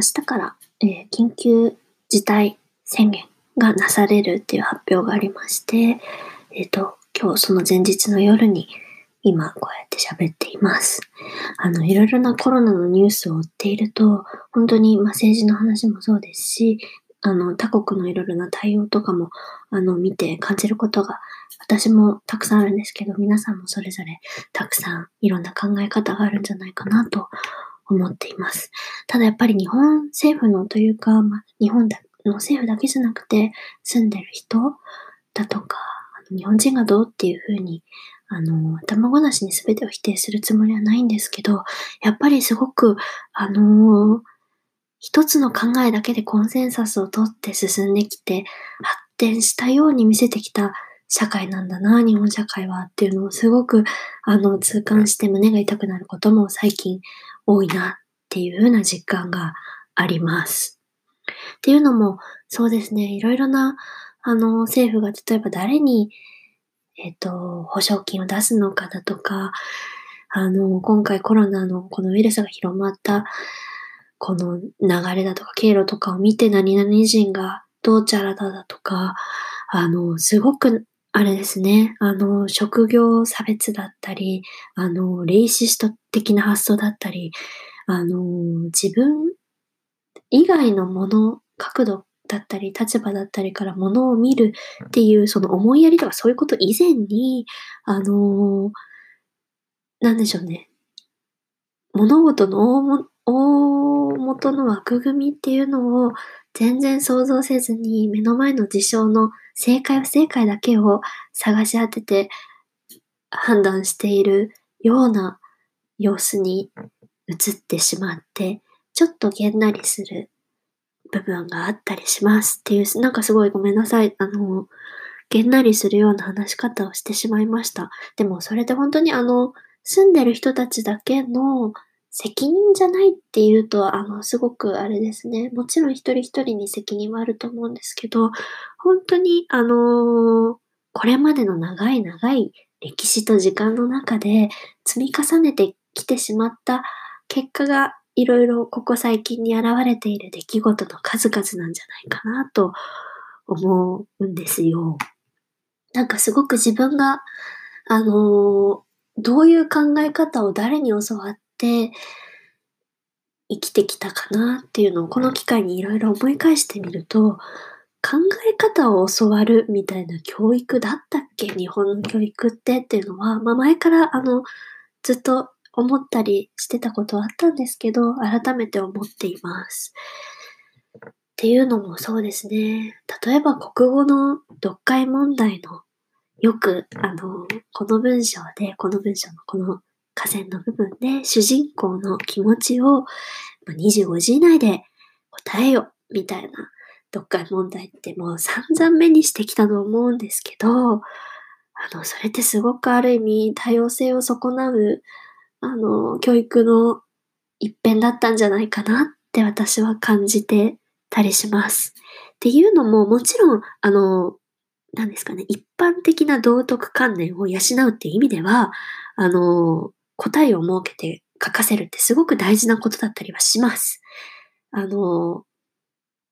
明日から、えー、緊急事態宣言がなされるっていう発表がありまして、えっ、ー、と、今日その前日の夜に今こうやって喋っています。あの、いろいろなコロナのニュースを追っていると、本当に、ま、政治の話もそうですし、あの、他国のいろいろな対応とかも、あの、見て感じることが、私もたくさんあるんですけど、皆さんもそれぞれたくさんいろんな考え方があるんじゃないかなと思っています。ただやっぱり日本政府のというか、まあ、日本の政府だけじゃなくて、住んでる人だとか、日本人がどうっていうふうに、あの、頭ごなしに全てを否定するつもりはないんですけど、やっぱりすごく、あのー一つの考えだけでコンセンサスを取って進んできて、発展したように見せてきた社会なんだな、日本社会はっていうのをすごく、あの、痛感して胸が痛くなることも最近多いなっていうふうな実感があります。っていうのも、そうですね、いろいろな、あの、政府が例えば誰に、えっ、と、保証金を出すのかだとか、あの、今回コロナのこのウイルスが広まったこの流れだとか経路とかを見て何々人がどうちゃらだだとか、あの、すごくあれですね、あの、職業差別だったり、あの、レイシスト的な発想だったり、あの、自分以外のもの、角度だったり、立場だったりからものを見るっていう、その思いやりとかそういうこと以前に、あの、なんでしょうね。物事の大元の枠組みっていうのを全然想像せずに目の前の事象の正解不正解だけを探し当てて判断しているような様子に映ってしまって、ちょっとげんなりする部分があったりしますっていう、なんかすごいごめんなさい。あの、げんなりするような話し方をしてしまいました。でもそれで本当にあの、住んでる人たちだけの責任じゃないっていうと、あの、すごくあれですね。もちろん一人一人に責任はあると思うんですけど、本当に、あのー、これまでの長い長い歴史と時間の中で積み重ねてきてしまった結果がいろいろここ最近に現れている出来事の数々なんじゃないかなと思うんですよ。なんかすごく自分が、あのー、どういう考え方を誰に教わっって生きてきたかなっていうのをこの機会にいろいろ思い返してみると、考え方を教わるみたいな教育だったっけ？日本の教育ってっていうのは、まあ前からあの、ずっと思ったりしてたことはあったんですけど、改めて思っています。っていうのもそうですね。例えば国語の読解問題のよく、あの、この文章で、この文章のこの河川の部分で主人公の気持ちを25字以内で答えよみたいな読解問題ってもう散々目にしてきたと思うんですけど、あの、それってすごくある意味多様性を損なう、あの、教育の一辺だったんじゃないかなって私は感じてたりします。っていうのももちろん、あの、何ですかね、一般的な道徳観念を養うっていう意味では、あの、答えを設けて書かせるってすごく大事なことだったりはします。あの、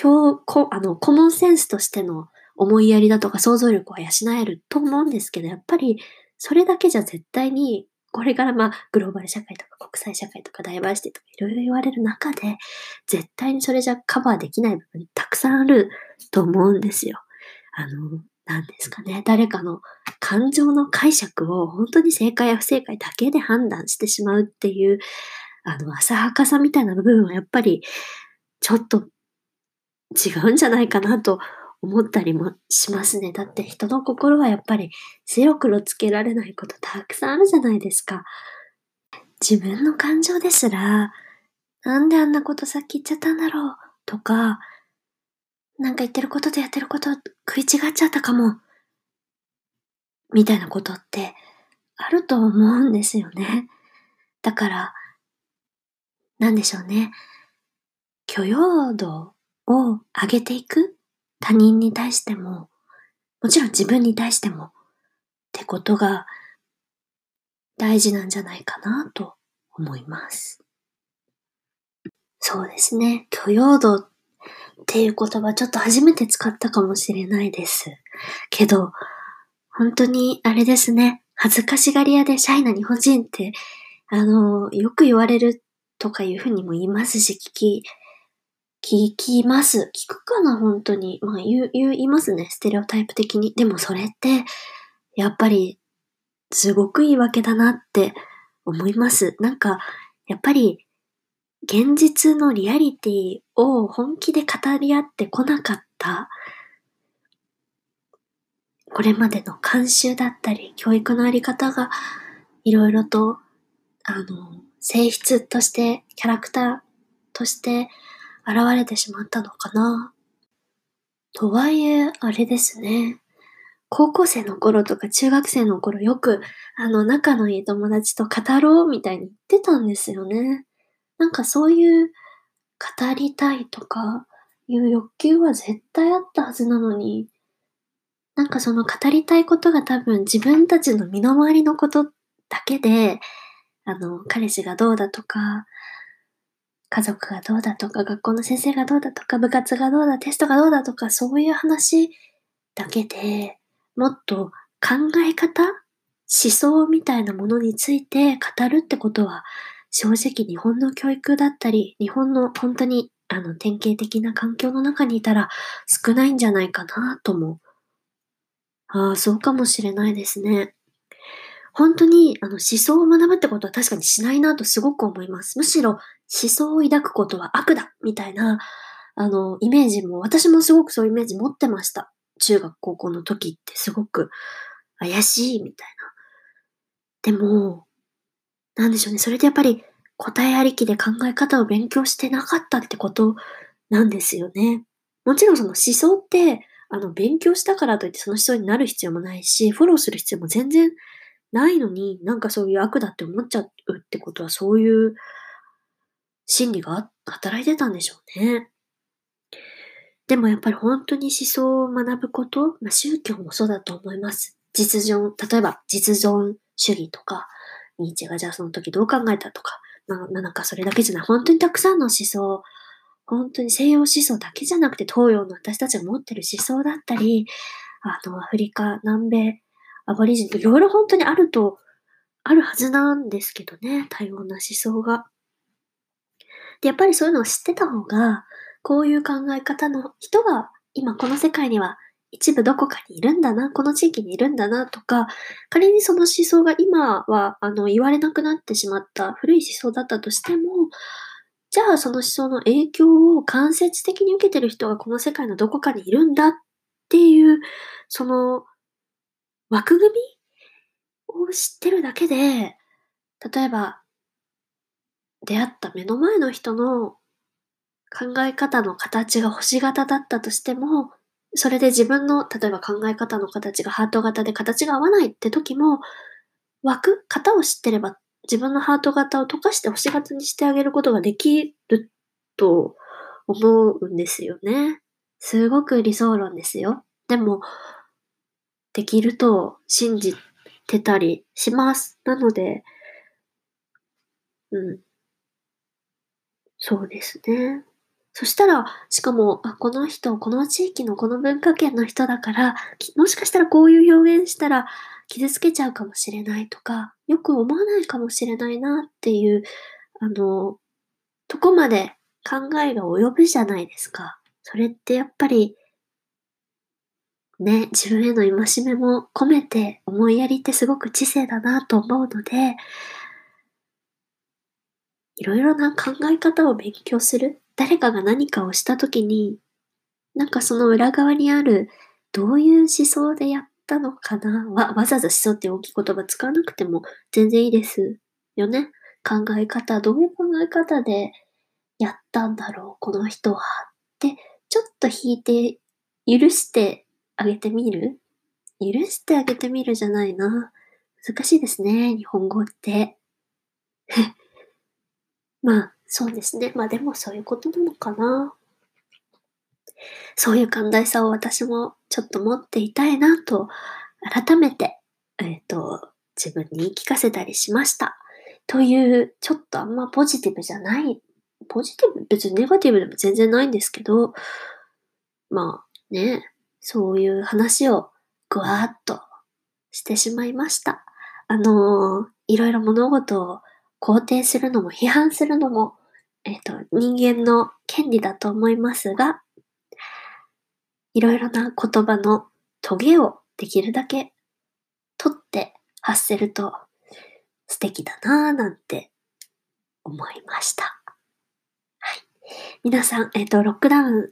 今日、こあの、コモンセンスとしての思いやりだとか想像力は養えると思うんですけど、やっぱりそれだけじゃ絶対に、これからまあ、グローバル社会とか国際社会とかダイバーシティとかいろいろ言われる中で、絶対にそれじゃカバーできない部分たくさんあると思うんですよ。あの、なんですかね、誰かの感情の解釈を本当に正解や不正解だけで判断してしまうっていう、あの、浅はかさみたいな部分はやっぱりちょっと違うんじゃないかなと思ったりもしますね。だって人の心はやっぱり白黒つけられないことたくさんあるじゃないですか。自分の感情ですら、なんであんなことさっき言っちゃったんだろうとか、なんか言ってることとやってること食い違っちゃったかも。みたいなことってあると思うんですよね。だから、なんでしょうね。許容度を上げていく他人に対しても、もちろん自分に対してもってことが大事なんじゃないかなと思います。そうですね。許容度っっていう言葉ちょっと初めて使ったかもしれないです。けど、本当にあれですね。恥ずかしがり屋でシャイな日本人って、あの、よく言われるとかいうふうにも言いますし、聞き、聞きます。聞くかな本当に。まあ言う、言いますね。ステレオタイプ的に。でもそれって、やっぱり、すごくいいわけだなって思います。なんか、やっぱり、現実のリアリティを本気で語り合ってこなかったこれまでの慣習だったり、教育のあり方がいろいろと、あの、性質として、キャラクターとして現れてしまったのかな。とはいえ、あれですね。高校生の頃とか中学生の頃よく、あの、仲のいい友達と語ろうみたいに言ってたんですよね。なんかそういう語りたいとかいう欲求は絶対あったはずなのに、なんかその語りたいことが多分自分たちの身の回りのことだけで、あの、彼氏がどうだとか、家族がどうだとか、学校の先生がどうだとか、部活がどうだ、テストがどうだとか、そういう話だけでもっと考え方思想みたいなものについて語るってことは、正直日本の教育だったり、日本の本当にあの典型的な環境の中にいたら少ないんじゃないかなとも。ああ、そうかもしれないですね。本当にあの思想を学ぶってことは確かにしないなとすごく思います。むしろ思想を抱くことは悪だみたいなあのイメージも私もすごくそういうイメージ持ってました。中学高校の時ってすごく怪しいみたいな。でも、なんでしょうね。それでやっぱり答えありきで考え方を勉強してなかったってことなんですよね。もちろんその思想って、あの、勉強したからといってその思想になる必要もないし、フォローする必要も全然ないのに、なんかそういう悪だって思っちゃうってことは、そういう心理が働いてたんでしょうね。でもやっぱり本当に思想を学ぶこと、まあ、宗教もそうだと思います。実存、例えば実存主義とか、ニーチェがじゃあその時どう考えたとか、まあ、なんかそれだけじゃない、本当にたくさんの思想、本当に西洋思想だけじゃなくて東洋の私たちが持ってる思想だったり、あの、アフリカ、南米、アボリジンといろいろ本当にあると、あるはずなんですけどね、多様な思想が。で、やっぱりそういうのを知ってた方が、こういう考え方の人が今この世界には一部どこかにいるんだな、この地域にいるんだなとか、仮にその思想が今はあの言われなくなってしまった古い思想だったとしても、じゃあその思想の影響を間接的に受けてる人がこの世界のどこかにいるんだっていう、その枠組みを知ってるだけで、例えば出会った目の前の人の考え方の形が星型だったとしても、それで自分の、例えば考え方の形がハート型で形が合わないって時も、枠、型を知ってれば自分のハート型を溶かして星型にしてあげることができると思うんですよね。すごく理想論ですよ。でも、できると信じてたりします。なので、うん。そうですね。そしたら、しかも、あ、この人、この地域のこの文化圏の人だから、もしかしたらこういう表現したら傷つけちゃうかもしれないとか、よく思わないかもしれないなっていう、あの、とこまで考えが及ぶじゃないですか。それってやっぱり、ね、自分への戒めも込めて思いやりってすごく知性だなと思うので、いろいろな考え方を勉強する。誰かが何かをしたときに、なんかその裏側にある、どういう思想でやったのかな？わ、わざわざ思想って大きい言葉使わなくても全然いいですよね？考え方、どういう考え方でやったんだろう、この人は。って、ちょっと引いて、許してあげてみる？許してあげてみるじゃないな。難しいですね、日本語って。まあ、そうですね。まあでもそういうことなのかな。そういう寛大さを私もちょっと持っていたいなと、改めて、えっ、ー、と、自分に言い聞かせたりしました。という、ちょっとあんまポジティブじゃないポジティブ、別にネガティブでも全然ないんですけど、まあね、そういう話をぐわーっとしてしまいました。あのー、いろいろ物事を肯定するのも批判するのも、えっ、ー、と、人間の権利だと思いますが、いろいろな言葉のトゲをできるだけ取って発せると素敵だなぁなんて思いました。はい。皆さん、えっ、ー、と、ロックダウン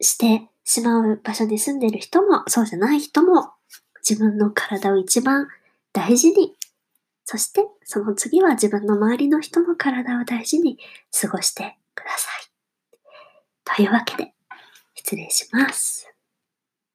してしまう場所に住んでる人も、そうじゃない人も、自分の体を一番大事に、そしてその次は自分の周りの人の体を大事に過ごしてください。というわけで、失礼します。